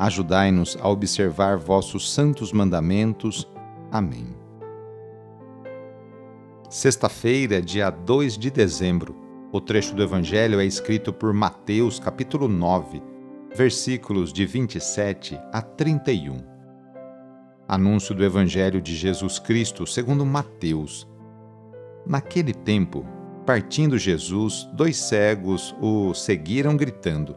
Ajudai-nos a observar vossos santos mandamentos. Amém. Sexta-feira, dia 2 de dezembro. O trecho do Evangelho é escrito por Mateus, capítulo 9, versículos de 27 a 31. Anúncio do Evangelho de Jesus Cristo segundo Mateus. Naquele tempo, partindo Jesus, dois cegos o seguiram gritando: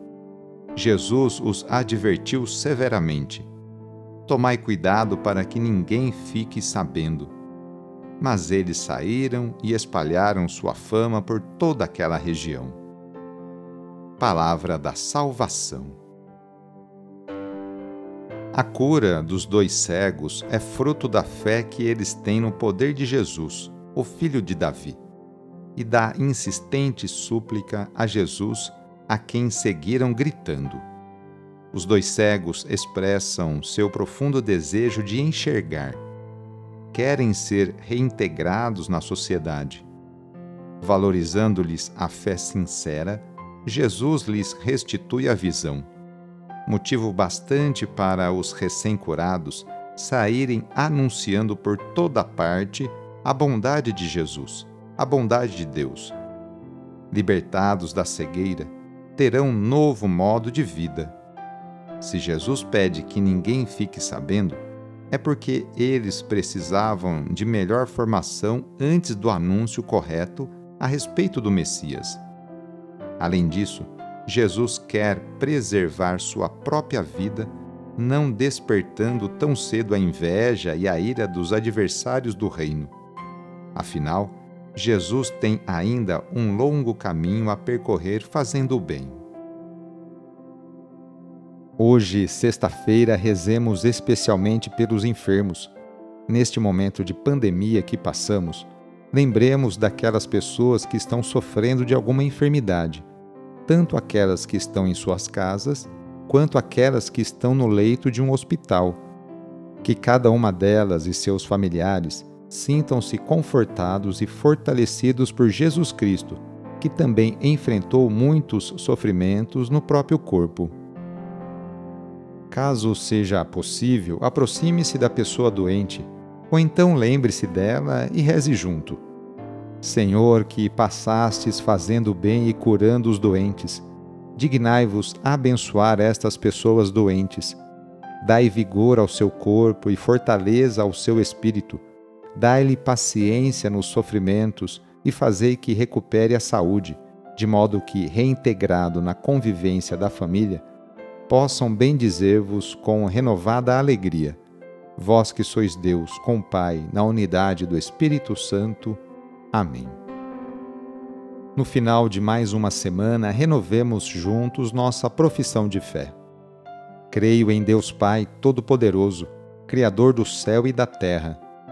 Jesus os advertiu severamente: Tomai cuidado para que ninguém fique sabendo. Mas eles saíram e espalharam sua fama por toda aquela região. Palavra da Salvação. A cura dos dois cegos é fruto da fé que eles têm no poder de Jesus, o Filho de Davi, e da insistente súplica a Jesus a quem seguiram gritando. Os dois cegos expressam seu profundo desejo de enxergar. Querem ser reintegrados na sociedade. Valorizando-lhes a fé sincera, Jesus lhes restitui a visão. Motivo bastante para os recém-curados saírem anunciando por toda parte a bondade de Jesus, a bondade de Deus. Libertados da cegueira, terão um novo modo de vida. Se Jesus pede que ninguém fique sabendo, é porque eles precisavam de melhor formação antes do anúncio correto a respeito do Messias. Além disso, Jesus quer preservar sua própria vida, não despertando tão cedo a inveja e a ira dos adversários do reino. Afinal, Jesus tem ainda um longo caminho a percorrer fazendo o bem. Hoje, sexta-feira, rezemos especialmente pelos enfermos. Neste momento de pandemia que passamos, lembremos daquelas pessoas que estão sofrendo de alguma enfermidade, tanto aquelas que estão em suas casas, quanto aquelas que estão no leito de um hospital. Que cada uma delas e seus familiares sintam-se confortados e fortalecidos por Jesus Cristo, que também enfrentou muitos sofrimentos no próprio corpo. Caso seja possível, aproxime-se da pessoa doente, ou então lembre-se dela e reze junto. Senhor, que passastes fazendo bem e curando os doentes, dignai-vos abençoar estas pessoas doentes. Dai vigor ao seu corpo e fortaleza ao seu espírito Dai-lhe paciência nos sofrimentos e fazei que recupere a saúde, de modo que, reintegrado na convivência da família, possam bendizer-vos com renovada alegria. Vós que sois Deus, com Pai, na unidade do Espírito Santo. Amém. No final de mais uma semana, renovemos juntos nossa profissão de fé. Creio em Deus Pai Todo-Poderoso, Criador do céu e da terra